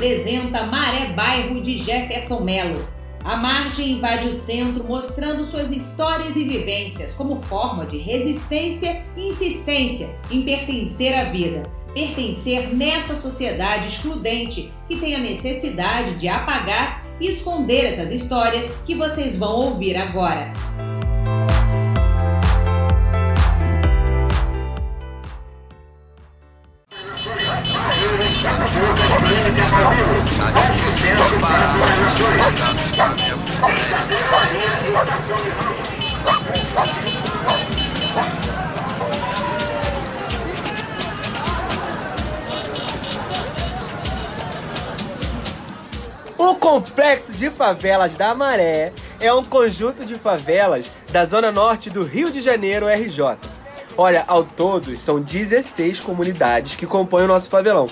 apresenta Maré Bairro de Jefferson Melo. A margem invade o centro mostrando suas histórias e vivências como forma de resistência e insistência em pertencer à vida, pertencer nessa sociedade excludente que tem a necessidade de apagar e esconder essas histórias que vocês vão ouvir agora. Complexo de Favelas da Maré é um conjunto de favelas da zona norte do Rio de Janeiro, RJ. Olha, ao todo são 16 comunidades que compõem o nosso favelão.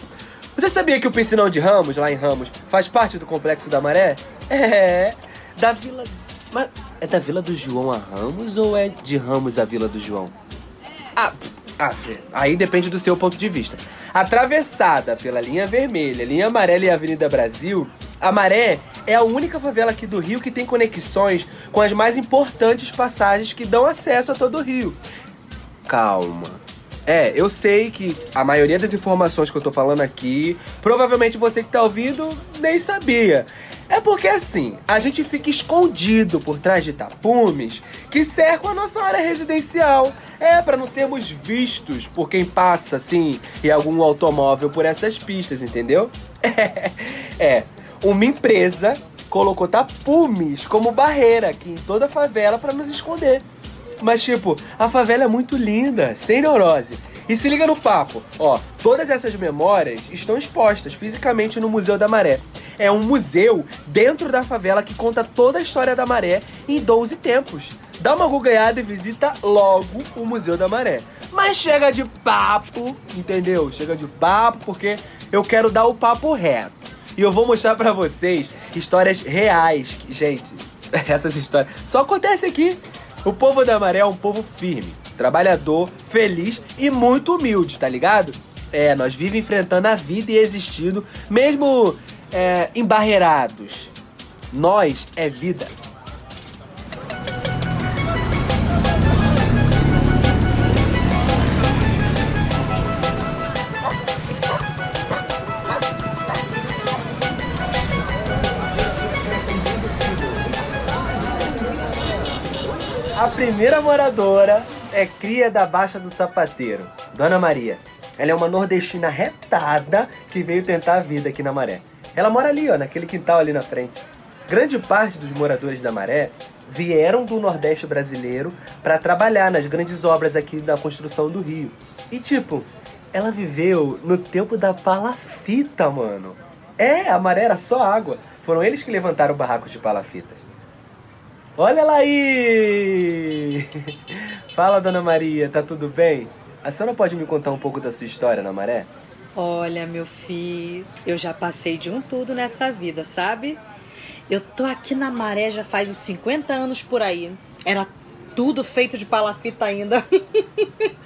Você sabia que o Piscinão de Ramos, lá em Ramos, faz parte do Complexo da Maré? É, da Vila... Mas é da Vila do João a Ramos ou é de Ramos a Vila do João? Ah, ah, aí depende do seu ponto de vista. Atravessada pela linha vermelha, linha amarela e Avenida Brasil, a Maré é a única favela aqui do Rio que tem conexões com as mais importantes passagens que dão acesso a todo o Rio. Calma. É, eu sei que a maioria das informações que eu tô falando aqui, provavelmente você que tá ouvindo nem sabia. É porque assim, a gente fica escondido por trás de tapumes que cercam a nossa área residencial. É, para não sermos vistos por quem passa, assim, em algum automóvel por essas pistas, entendeu? É, é uma empresa colocou tapumes como barreira aqui em toda a favela para nos esconder. Mas, tipo, a favela é muito linda, sem neurose. E se liga no papo, ó, todas essas memórias estão expostas fisicamente no Museu da Maré. É um museu dentro da favela que conta toda a história da Maré em 12 tempos. Dá uma googleada e visita logo o Museu da Maré. Mas chega de papo, entendeu? Chega de papo porque eu quero dar o papo reto. E eu vou mostrar para vocês histórias reais. Gente, essas histórias só acontecem aqui. O povo da Maré é um povo firme, trabalhador, feliz e muito humilde, tá ligado? É, nós vivemos enfrentando a vida e existindo, mesmo é, embarreirados. Nós é vida. A primeira moradora é cria da Baixa do Sapateiro, Dona Maria. Ela é uma nordestina retada que veio tentar a vida aqui na Maré. Ela mora ali, ó, naquele quintal ali na frente. Grande parte dos moradores da Maré vieram do Nordeste brasileiro para trabalhar nas grandes obras aqui da construção do Rio. E tipo, ela viveu no tempo da palafita, mano. É, a maré era só água. Foram eles que levantaram o barraco de palafitas. Olha ela aí! Fala, dona Maria, tá tudo bem? A senhora pode me contar um pouco da sua história na maré? Olha, meu filho, eu já passei de um tudo nessa vida, sabe? Eu tô aqui na maré já faz uns 50 anos por aí. Era tudo feito de palafita ainda.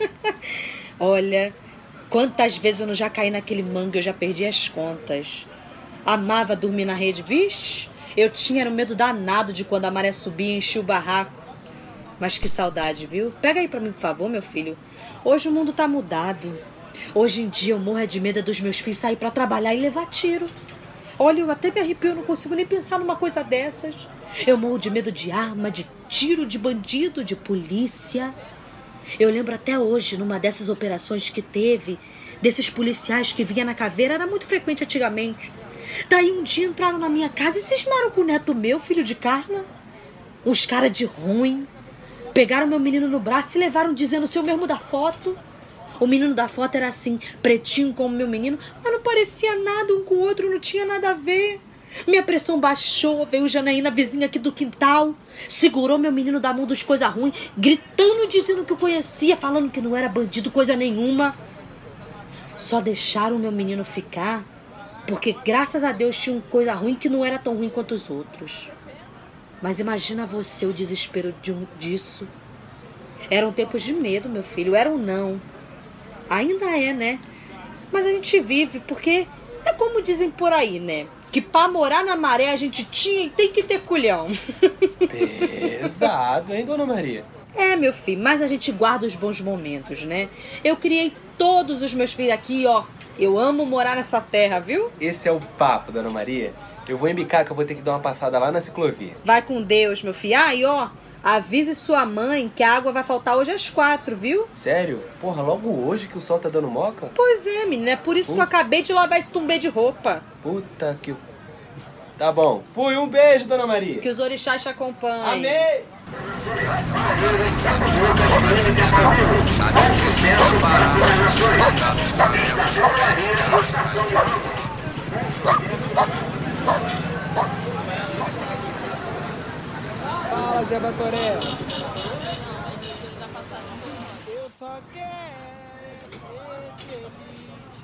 Olha, quantas vezes eu não já caí naquele mangue, eu já perdi as contas. Amava dormir na rede, vixe. Eu tinha um medo danado de quando a maré subia e enchia o barraco. Mas que saudade, viu? Pega aí pra mim, por favor, meu filho. Hoje o mundo tá mudado. Hoje em dia eu morro de medo dos meus filhos sair para trabalhar e levar tiro. Olha, eu até me arrepio, eu não consigo nem pensar numa coisa dessas. Eu morro de medo de arma, de tiro, de bandido, de polícia. Eu lembro até hoje, numa dessas operações que teve, desses policiais que vinha na caveira, era muito frequente antigamente. Daí um dia entraram na minha casa e cismaram com o neto meu, filho de Carla. Uns caras de ruim. Pegaram meu menino no braço e levaram dizendo o mesmo da foto. O menino da foto era assim, pretinho como meu menino, mas não parecia nada um com o outro, não tinha nada a ver. Minha pressão baixou, veio Janaína, vizinha aqui do quintal, segurou meu menino da mão dos coisas ruins, gritando, dizendo que eu conhecia, falando que não era bandido, coisa nenhuma. Só deixaram meu menino ficar porque graças a Deus tinha uma coisa ruim que não era tão ruim quanto os outros. Mas imagina você o desespero de um, disso. Eram tempos de medo, meu filho. Era um não. Ainda é, né? Mas a gente vive porque É como dizem por aí, né? Que pra morar na maré a gente tinha e tem que ter culhão. Pesado, hein, dona Maria? É, meu filho, mas a gente guarda os bons momentos, né? Eu criei todos os meus filhos aqui, ó. Eu amo morar nessa terra, viu? Esse é o papo, dona Maria. Eu vou embicar que eu vou ter que dar uma passada lá na ciclovia. Vai com Deus, meu filho. Ah, e ó, avise sua mãe que a água vai faltar hoje às quatro, viu? Sério? Porra, logo hoje que o sol tá dando moca? Pois é, menina, é por isso que eu acabei de lavar esse tumbê de roupa. Puta que. Tá bom. Fui, um beijo, dona Maria. Que os orixás te acompanhem. Amei! Fala, Zé Batoré. Eu só quero ser feliz,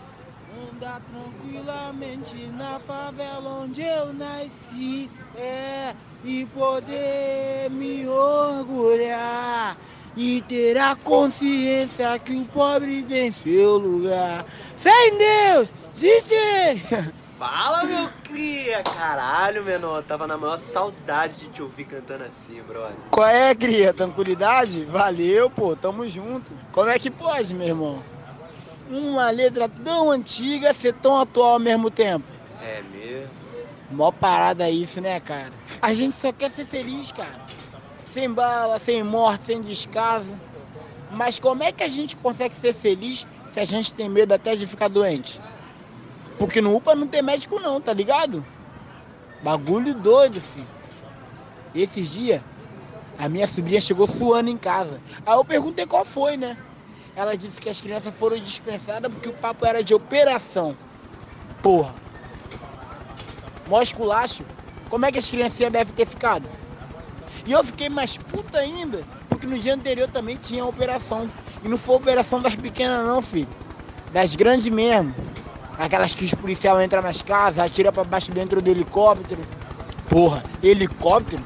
andar tranquilamente na favela onde eu nasci, é, e poder me orgulhar e ter a consciência que o pobre tem seu lugar. Fé em Deus, DJ! Fala, meu cria! Caralho, menor, tava na maior saudade de te ouvir cantando assim, brother. Qual é, cria? Tranquilidade? Valeu, pô, tamo junto. Como é que pode, meu irmão? Uma letra tão antiga ser tão atual ao mesmo tempo. É mesmo? Mó parada isso, né, cara? A gente só quer ser feliz, cara. Sem bala, sem morte, sem descaso. Mas como é que a gente consegue ser feliz se a gente tem medo até de ficar doente? Porque no UPA não tem médico não, tá ligado? Bagulho doido, filho. Esses dias, a minha sobrinha chegou suando em casa. Aí eu perguntei qual foi, né? Ela disse que as crianças foram dispensadas porque o papo era de operação. Porra. Mó esculacho. Como é que as criancinhas devem ter ficado? E eu fiquei mais puta ainda, porque no dia anterior também tinha operação. E não foi operação das pequenas não, filho. Das grandes mesmo. Aquelas que os policiais entram nas casas, atira pra baixo dentro do helicóptero. Porra, helicóptero?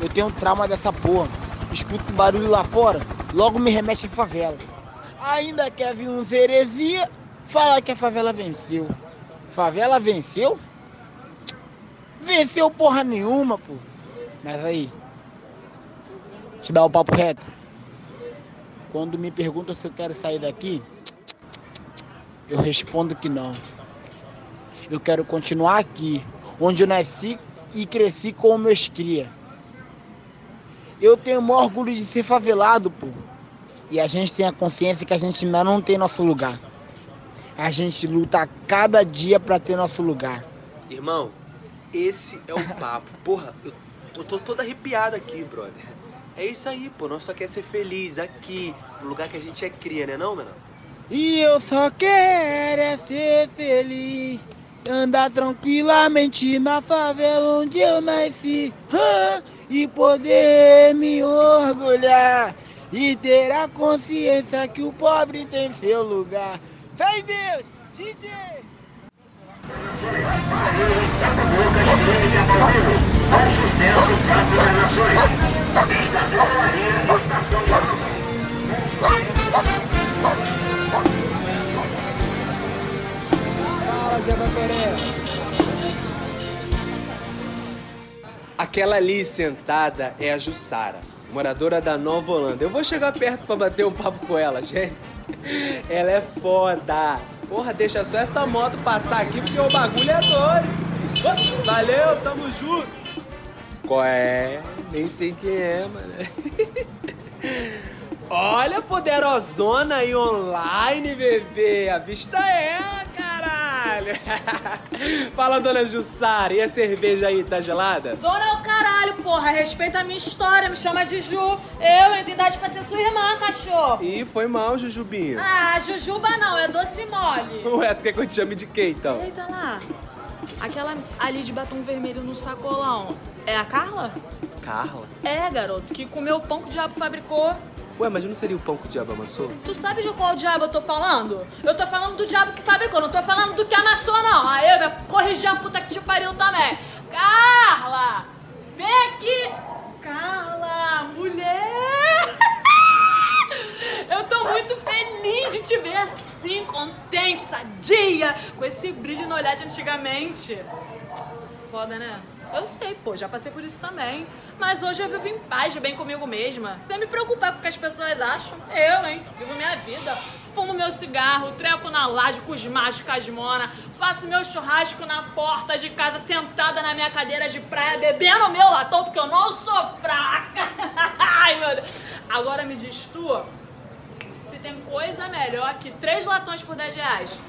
Eu tenho um trauma dessa porra. Escuto um barulho lá fora, logo me remete à favela. Ainda quer vir uns heresia, falar que a favela venceu. Favela venceu? Venceu porra nenhuma, pô. Mas aí, te dá o papo reto. Quando me perguntam se eu quero sair daqui, eu respondo que não. Eu quero continuar aqui, onde eu nasci e cresci com meus cria. Eu tenho maior orgulho de ser favelado, pô. E a gente tem a consciência que a gente ainda não tem nosso lugar. A gente luta cada dia para ter nosso lugar. Irmão, esse é o papo. Porra, eu, eu tô todo arrepiado aqui, brother. É isso aí, pô. Nós só quer ser feliz aqui, no lugar que a gente é cria, né não, menor? E eu só quero é ser feliz. Andar tranquilamente na favela onde eu nasci. e poder me orgulhar. E ter a consciência que o pobre tem seu lugar. Fé Deus, DJ! Aquela ali sentada é a Jussara, moradora da Nova Holanda. Eu vou chegar perto pra bater um papo com ela, gente. Ela é foda. Porra, deixa só essa moto passar aqui porque o bagulho é doido. Valeu, tamo junto. Qual é? Nem sei quem é, mano. Olha a poderosona aí online, bebê. A vista é caralho. Fala, dona Jussara. E a cerveja aí, tá gelada? Dona é o caralho, porra. Respeita a minha história. Me chama de Ju. Eu entro idade pra ser sua irmã, cachorro. Ih, foi mal, Jujubinho. Ah, Jujuba não. É doce mole. Ué, tu quer que eu te chame de quem, então? Eita lá. Aquela ali de batom vermelho no sacolão. É a Carla? Carla? É, garoto. Que comeu o pão que o diabo fabricou. Ué, mas não seria o pão que o diabo amassou? Tu sabe de qual diabo eu tô falando? Eu tô falando do diabo que fabricou, não tô falando do que amassou, não. Aí eu vou corrigir a puta que te pariu também. Carla! Vem aqui! Carla, mulher! Eu tô muito feliz de te ver assim, contente, sadia, com com esse brilho no olhar de antigamente. Foda, né? Eu sei, pô, já passei por isso também. Mas hoje eu vivo em paz, bem comigo mesma. Sem me preocupar com o que as pessoas acham. Eu, hein? Vivo minha vida. Fumo meu cigarro, trepo na laje com os machos casmona, faço meu churrasco na porta de casa, sentada na minha cadeira de praia, bebendo meu latão, porque eu não sou fraca. Ai, meu Deus. Agora me diz tu, se tem coisa melhor que três latões por 10 reais.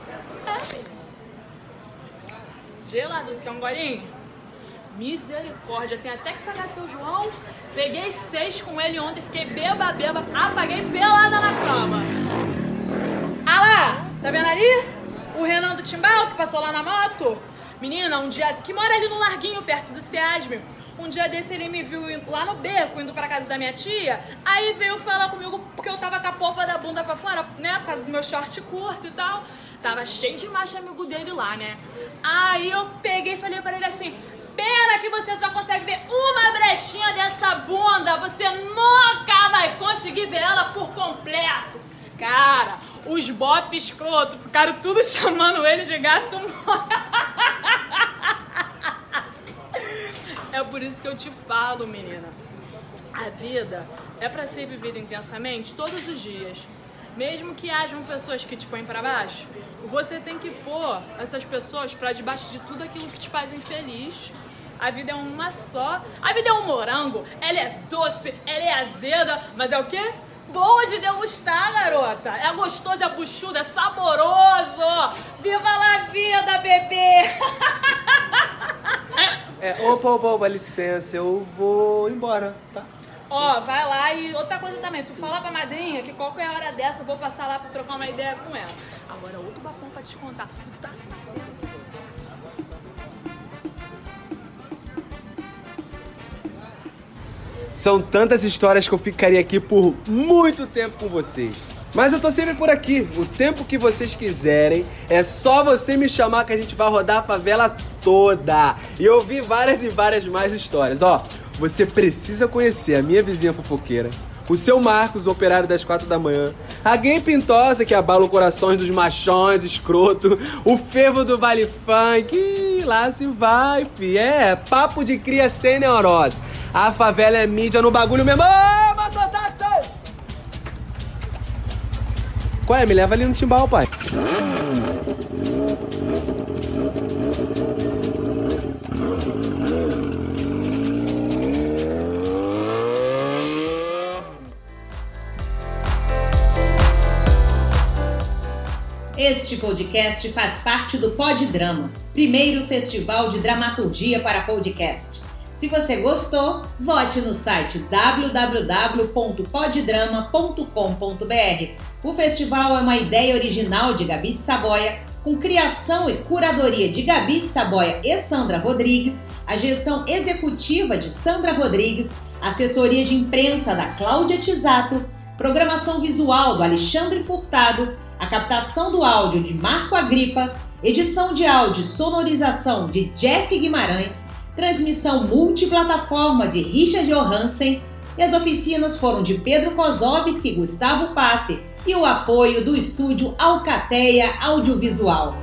É, filho. Gelado, quer um golinho? Misericórdia, tem até que pagar seu João. Peguei seis com ele ontem, fiquei beba, beba, apaguei pelada na cama. Ah lá, tá vendo ali? O Renan do Timbal que passou lá na moto. Menina, um dia. que mora ali no Larguinho, perto do Ciasme. Um dia desse ele me viu lá no beco, indo pra casa da minha tia. Aí veio falar comigo porque eu tava com a polpa da bunda pra fora, né? Por causa do meu short curto e tal. Tava cheio de macho amigo dele lá, né? Aí eu peguei e falei pra ele assim: Pena que você só consegue ver uma brechinha dessa bunda. Você nunca vai conseguir ver ela por completo. Cara, os bofs escroto ficaram tudo chamando ele de gato É por isso que eu te falo, menina. A vida é para ser vivida intensamente todos os dias. Mesmo que hajam pessoas que te põem para baixo, você tem que pôr essas pessoas para debaixo de tudo aquilo que te faz infeliz. A vida é uma só. A vida é um morango. Ela é doce, ela é azeda, mas é o quê? Boa de degustar, garota. É gostoso, é buchudo, é saboroso. Viva a vida, bebê! É, opa, opa, opa, licença, eu vou embora, tá? Ó, vai lá e outra coisa também, tu fala pra madrinha que qualquer hora dessa eu vou passar lá pra trocar uma ideia com ela. Agora, outro bafão pra te contar. Tu tá? São tantas histórias que eu ficaria aqui por muito tempo com vocês. Mas eu tô sempre por aqui. O tempo que vocês quiserem. É só você me chamar que a gente vai rodar a favela toda. E ouvir várias e várias mais histórias. Ó, você precisa conhecer a minha vizinha fofoqueira, o seu Marcos, operário das quatro da manhã, a gay pintosa que abala o corações dos machões, escroto, o fervo do Vale Funk, lá se vai, fi. É, papo de cria sem neurose. A favela é mídia no bagulho mesmo. Ô, mototáxi! Qual é? Me leva ali no timbal, pai. Este podcast faz parte do Pod Drama, primeiro festival de dramaturgia para podcast. Se você gostou, vote no site www.poddrama.com.br. O festival é uma ideia original de Gabi de Saboia, com criação e curadoria de Gabi de Saboia e Sandra Rodrigues, a gestão executiva de Sandra Rodrigues, assessoria de imprensa da Cláudia Tisato, programação visual do Alexandre Furtado, a captação do áudio de Marco Agripa, edição de áudio e sonorização de Jeff Guimarães, transmissão multiplataforma de Richard Johansen e as oficinas foram de Pedro Kozovski e Gustavo Passe e o apoio do estúdio Alcateia Audiovisual.